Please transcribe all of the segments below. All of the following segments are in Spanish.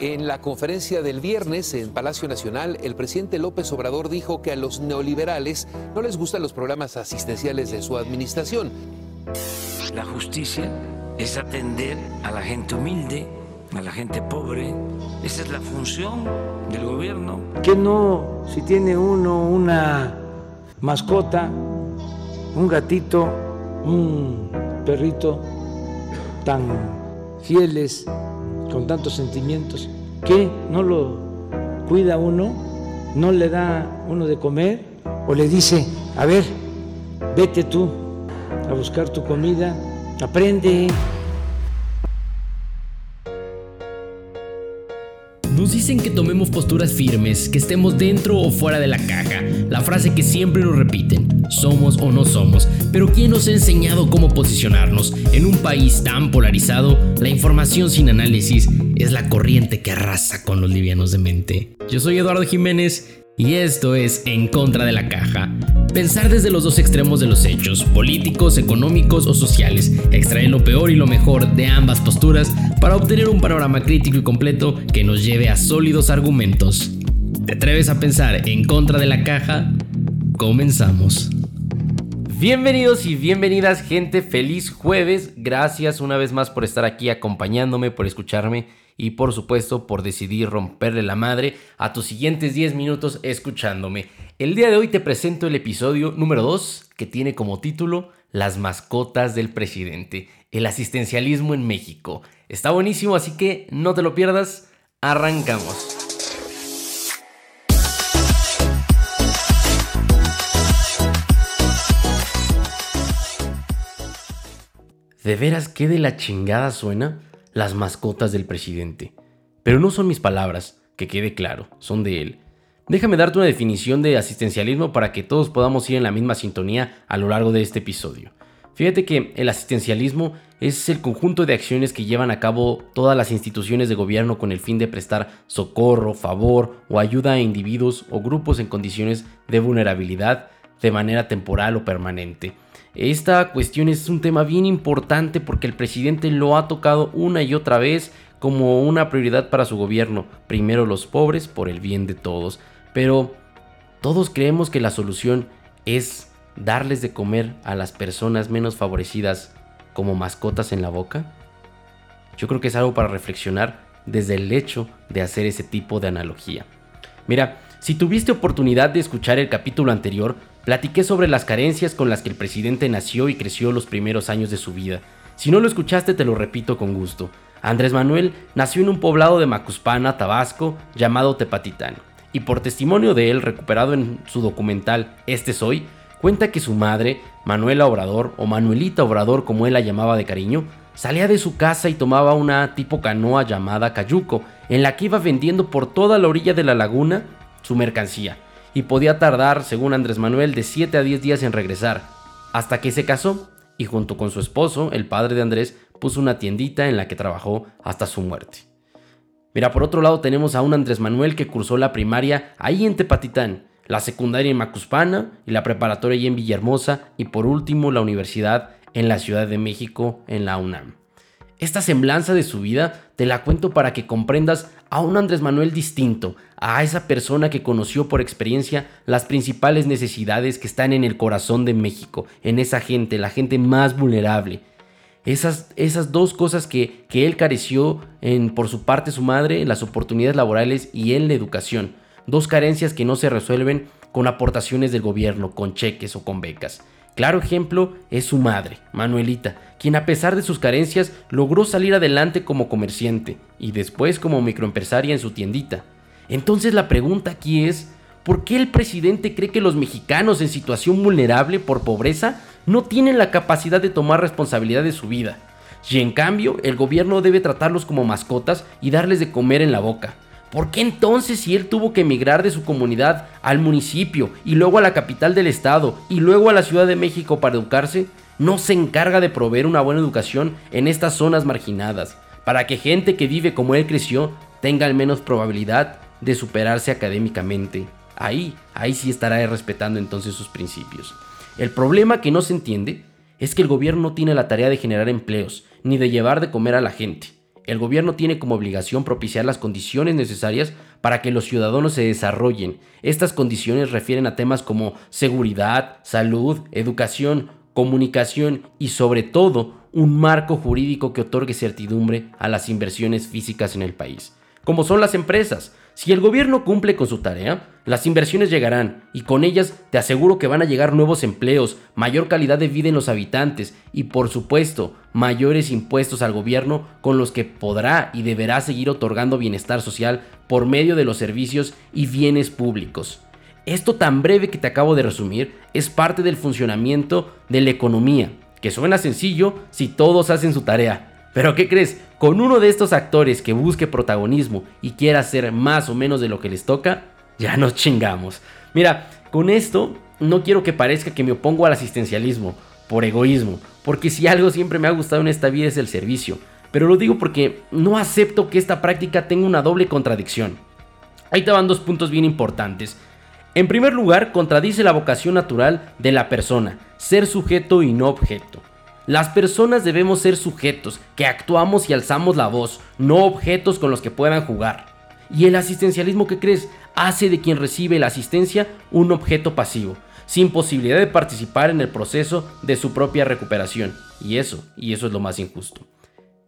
En la conferencia del viernes en Palacio Nacional, el presidente López Obrador dijo que a los neoliberales no les gustan los programas asistenciales de su administración. La justicia es atender a la gente humilde, a la gente pobre. Esa es la función del gobierno. Que no, si tiene uno una mascota, un gatito, un perrito tan fieles, con tantos sentimientos, que no lo cuida uno, no le da uno de comer o le dice, a ver, vete tú a buscar tu comida, aprende. Nos dicen que tomemos posturas firmes, que estemos dentro o fuera de la caja, la frase que siempre nos repiten, somos o no somos, pero ¿quién nos ha enseñado cómo posicionarnos? En un país tan polarizado, la información sin análisis es la corriente que arrasa con los livianos de mente. Yo soy Eduardo Jiménez y esto es En contra de la caja. Pensar desde los dos extremos de los hechos, políticos, económicos o sociales, extraer lo peor y lo mejor de ambas posturas para obtener un panorama crítico y completo que nos lleve a sólidos argumentos. ¿Te atreves a pensar en contra de la caja? Comenzamos. Bienvenidos y bienvenidas gente, feliz jueves, gracias una vez más por estar aquí acompañándome, por escucharme y por supuesto por decidir romperle la madre a tus siguientes 10 minutos escuchándome. El día de hoy te presento el episodio número 2 que tiene como título Las mascotas del presidente, el asistencialismo en México. Está buenísimo, así que no te lo pierdas, arrancamos. ¿De veras qué de la chingada suena? las mascotas del presidente. Pero no son mis palabras, que quede claro, son de él. Déjame darte una definición de asistencialismo para que todos podamos ir en la misma sintonía a lo largo de este episodio. Fíjate que el asistencialismo es el conjunto de acciones que llevan a cabo todas las instituciones de gobierno con el fin de prestar socorro, favor o ayuda a individuos o grupos en condiciones de vulnerabilidad de manera temporal o permanente. Esta cuestión es un tema bien importante porque el presidente lo ha tocado una y otra vez como una prioridad para su gobierno. Primero los pobres por el bien de todos. Pero todos creemos que la solución es darles de comer a las personas menos favorecidas como mascotas en la boca. Yo creo que es algo para reflexionar desde el hecho de hacer ese tipo de analogía. Mira, si tuviste oportunidad de escuchar el capítulo anterior, Platiqué sobre las carencias con las que el presidente nació y creció los primeros años de su vida. Si no lo escuchaste, te lo repito con gusto. Andrés Manuel nació en un poblado de Macuspana, Tabasco, llamado Tepatitán, y por testimonio de él recuperado en su documental Este Soy, cuenta que su madre, Manuela Obrador, o Manuelita Obrador como él la llamaba de cariño, salía de su casa y tomaba una tipo canoa llamada Cayuco, en la que iba vendiendo por toda la orilla de la laguna su mercancía y podía tardar, según Andrés Manuel, de 7 a 10 días en regresar, hasta que se casó y junto con su esposo, el padre de Andrés, puso una tiendita en la que trabajó hasta su muerte. Mira, por otro lado tenemos a un Andrés Manuel que cursó la primaria ahí en Tepatitán, la secundaria en Macuspana y la preparatoria ahí en Villahermosa y por último la universidad en la Ciudad de México en la UNAM. Esta semblanza de su vida te la cuento para que comprendas a un Andrés Manuel distinto, a esa persona que conoció por experiencia las principales necesidades que están en el corazón de México, en esa gente, la gente más vulnerable. Esas, esas dos cosas que, que él careció en, por su parte su madre, las oportunidades laborales y en la educación. Dos carencias que no se resuelven con aportaciones del gobierno, con cheques o con becas. Claro ejemplo es su madre, Manuelita, quien a pesar de sus carencias logró salir adelante como comerciante y después como microempresaria en su tiendita. Entonces la pregunta aquí es, ¿por qué el presidente cree que los mexicanos en situación vulnerable por pobreza no tienen la capacidad de tomar responsabilidad de su vida? Y en cambio, el gobierno debe tratarlos como mascotas y darles de comer en la boca. ¿Por qué entonces si él tuvo que emigrar de su comunidad al municipio y luego a la capital del estado y luego a la Ciudad de México para educarse, no se encarga de proveer una buena educación en estas zonas marginadas, para que gente que vive como él creció tenga al menos probabilidad de superarse académicamente? Ahí, ahí sí estará respetando entonces sus principios. El problema que no se entiende es que el gobierno no tiene la tarea de generar empleos, ni de llevar de comer a la gente. el gobierno tiene como obligación propiciar las condiciones necesarias para que los ciudadanos se desarrollen. Estas condiciones refieren a temas como seguridad, salud, educación, comunicación y sobre todo un marco jurídico que otorgue certidumbre a las inversiones físicas en el país, como son las empresas. Si el gobierno cumple con su tarea, las inversiones llegarán y con ellas te aseguro que van a llegar nuevos empleos, mayor calidad de vida en los habitantes y por supuesto mayores impuestos al gobierno con los que podrá y deberá seguir otorgando bienestar social por medio de los servicios y bienes públicos. Esto tan breve que te acabo de resumir es parte del funcionamiento de la economía, que suena sencillo si todos hacen su tarea. Pero ¿qué crees? Con uno de estos actores que busque protagonismo y quiera hacer más o menos de lo que les toca, ya nos chingamos. Mira, con esto no quiero que parezca que me opongo al asistencialismo por egoísmo, porque si algo siempre me ha gustado en esta vida es el servicio. Pero lo digo porque no acepto que esta práctica tenga una doble contradicción. Ahí te van dos puntos bien importantes. En primer lugar, contradice la vocación natural de la persona, ser sujeto y no objeto. Las personas debemos ser sujetos, que actuamos y alzamos la voz, no objetos con los que puedan jugar. Y el asistencialismo que crees hace de quien recibe la asistencia un objeto pasivo, sin posibilidad de participar en el proceso de su propia recuperación. Y eso, y eso es lo más injusto.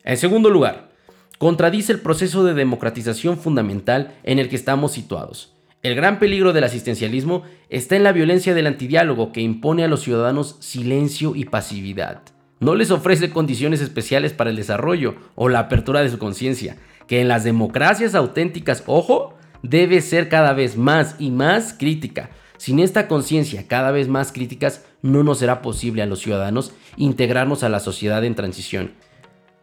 En segundo lugar, contradice el proceso de democratización fundamental en el que estamos situados. El gran peligro del asistencialismo está en la violencia del antidiálogo que impone a los ciudadanos silencio y pasividad. No les ofrece condiciones especiales para el desarrollo o la apertura de su conciencia, que en las democracias auténticas, ojo, debe ser cada vez más y más crítica. Sin esta conciencia cada vez más críticas, no nos será posible a los ciudadanos integrarnos a la sociedad en transición.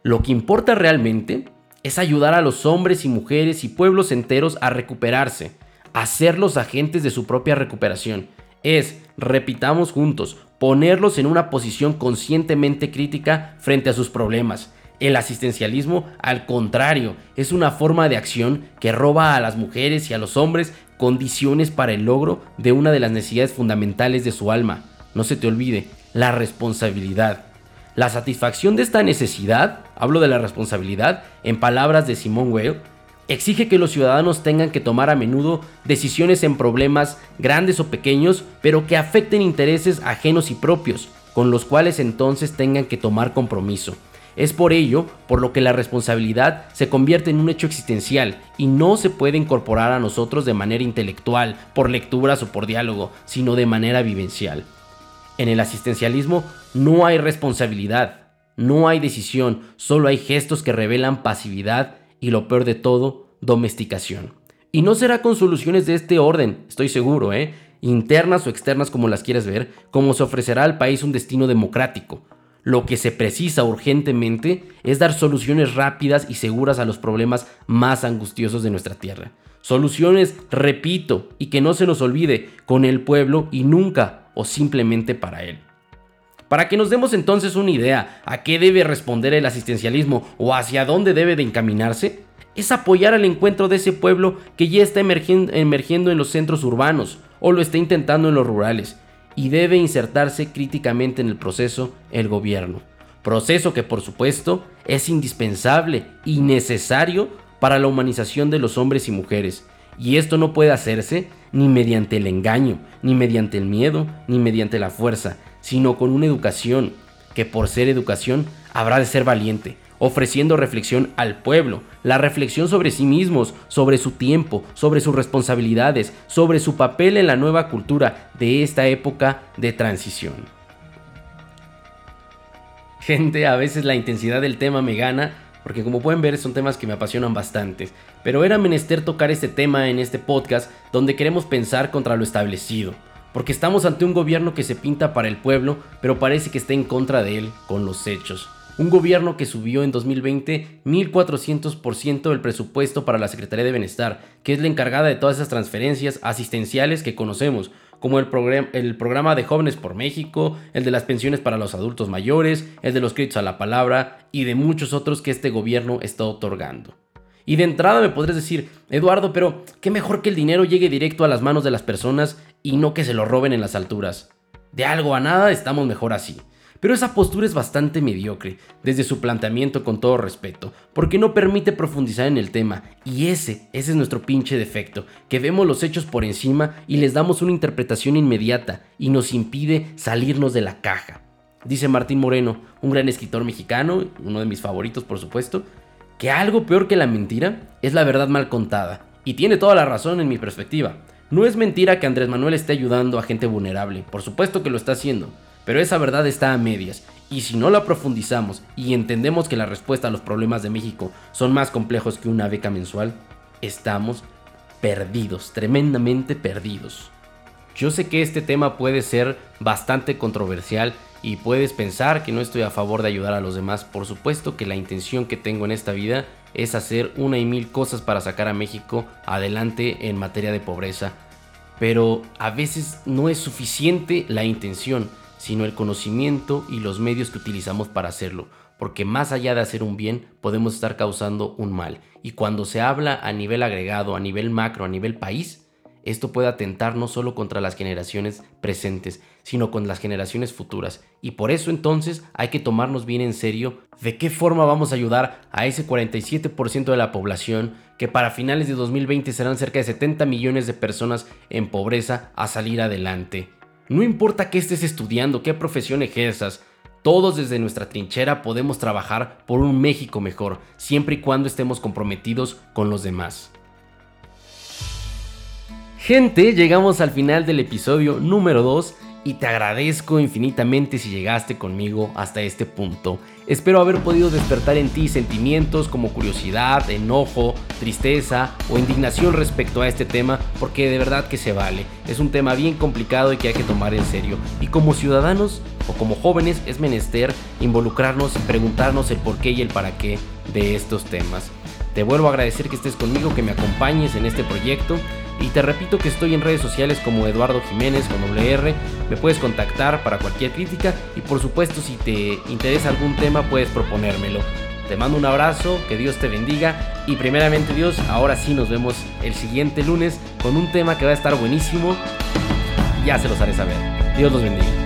Lo que importa realmente es ayudar a los hombres y mujeres y pueblos enteros a recuperarse, a ser los agentes de su propia recuperación. Es, repitamos juntos, ponerlos en una posición conscientemente crítica frente a sus problemas. El asistencialismo, al contrario, es una forma de acción que roba a las mujeres y a los hombres condiciones para el logro de una de las necesidades fundamentales de su alma. No se te olvide, la responsabilidad. La satisfacción de esta necesidad, hablo de la responsabilidad, en palabras de Simón Weil, exige que los ciudadanos tengan que tomar a menudo decisiones en problemas grandes o pequeños, pero que afecten intereses ajenos y propios, con los cuales entonces tengan que tomar compromiso. Es por ello por lo que la responsabilidad se convierte en un hecho existencial y no se puede incorporar a nosotros de manera intelectual, por lecturas o por diálogo, sino de manera vivencial. En el asistencialismo no hay responsabilidad, no hay decisión, solo hay gestos que revelan pasividad y lo peor de todo, domesticación. Y no será con soluciones de este orden, estoy seguro, ¿eh? internas o externas como las quieras ver, como se ofrecerá al país un destino democrático. Lo que se precisa urgentemente es dar soluciones rápidas y seguras a los problemas más angustiosos de nuestra tierra. Soluciones, repito, y que no se nos olvide, con el pueblo y nunca o simplemente para él. Para que nos demos entonces una idea a qué debe responder el asistencialismo o hacia dónde debe de encaminarse, es apoyar al encuentro de ese pueblo que ya está emergiendo, en los centros urbanos o lo está intentando en los rurales y debe insertarse críticamente en el proceso el gobierno. Proceso que por supuesto es indispensable y necesario para la humanización de los hombres y mujeres. Y esto no puede hacerse ni mediante el engaño, ni mediante el miedo, ni mediante la fuerza, sino con una educación que por ser educación habrá de ser valiente, ofreciendo reflexión al pueblo, la reflexión sobre sí mismos, sobre su tiempo, sobre sus responsabilidades, sobre su papel en la nueva cultura de esta época de transición. Gente, a veces la intensidad del tema me gana, porque como pueden ver son temas que me apasionan bastante, pero era menester tocar este tema en este podcast donde queremos pensar contra lo establecido porque estamos ante un gobierno que se pinta para el pueblo, pero parece que está en contra de él con los hechos. Un gobierno que subió en 2020 1.400% el presupuesto para la Secretaría de Bienestar, que es la encargada de todas esas transferencias asistenciales que conocemos, como el, el, programa de Jóvenes por México, el de las pensiones para los adultos mayores, el de los créditos a la palabra y de muchos otros que este gobierno está otorgando. Y de entrada me podrías decir, Eduardo, pero qué mejor que el dinero llegue directo a las manos de las personas y no que se lo roben en las alturas. De algo a nada estamos mejor así. Pero esa postura es bastante mediocre, desde su planteamiento con todo respeto, porque no permite profundizar en el tema, y ese, ese es nuestro pinche defecto, que vemos los hechos por encima y les damos una interpretación inmediata, y nos impide salirnos de la caja. Dice Martín Moreno, un gran escritor mexicano, uno de mis favoritos por supuesto, que algo peor que la mentira es la verdad mal contada, y tiene toda la razón en mi perspectiva. No es mentira que Andrés Manuel esté ayudando a gente vulnerable, por supuesto que lo está haciendo, pero esa verdad está a medias, y si no la profundizamos y entendemos que la respuesta a los problemas de México son más complejos que una beca mensual, estamos perdidos, tremendamente perdidos. Yo sé que este tema puede ser bastante controversial y puedes pensar que no estoy a favor de ayudar a los demás. Por supuesto que la intención que tengo en esta vida es hacer una y mil cosas para sacar a México adelante en materia de pobreza. Pero a veces no es suficiente la intención, sino el conocimiento y los medios que utilizamos para hacerlo. Porque más allá de hacer un bien, podemos estar causando un mal. Y cuando se habla a nivel agregado, a nivel macro, a nivel país, esto puede atentar no solo contra las generaciones presentes, sino con las generaciones futuras. Y por eso entonces hay que tomarnos bien en serio de qué forma vamos a ayudar a ese 47% de la población que para finales de 2020 serán cerca de 70 millones de personas en pobreza a salir adelante. No importa qué estés estudiando, qué profesión ejerzas, todos desde nuestra trinchera podemos trabajar por un México mejor, siempre y cuando estemos comprometidos con los demás. Gente, llegamos al final del episodio número 2 y te agradezco infinitamente si llegaste conmigo hasta este punto. Espero haber podido despertar en ti sentimientos como curiosidad, enojo, tristeza o indignación respecto a este tema porque de verdad que se vale. Es un tema bien complicado y que hay que tomar en serio. Y como ciudadanos o como jóvenes es menester involucrarnos y preguntarnos el por qué y el para qué de estos temas. Te vuelvo a agradecer que estés conmigo, que me acompañes en este proyecto. Y te repito que estoy en redes sociales como Eduardo Jiménez con WR. Me puedes contactar para cualquier crítica y por supuesto si te interesa algún tema puedes proponérmelo. Te mando un abrazo, que Dios te bendiga y primeramente Dios, ahora sí nos vemos el siguiente lunes con un tema que va a estar buenísimo. Ya se los haré saber. Dios los bendiga.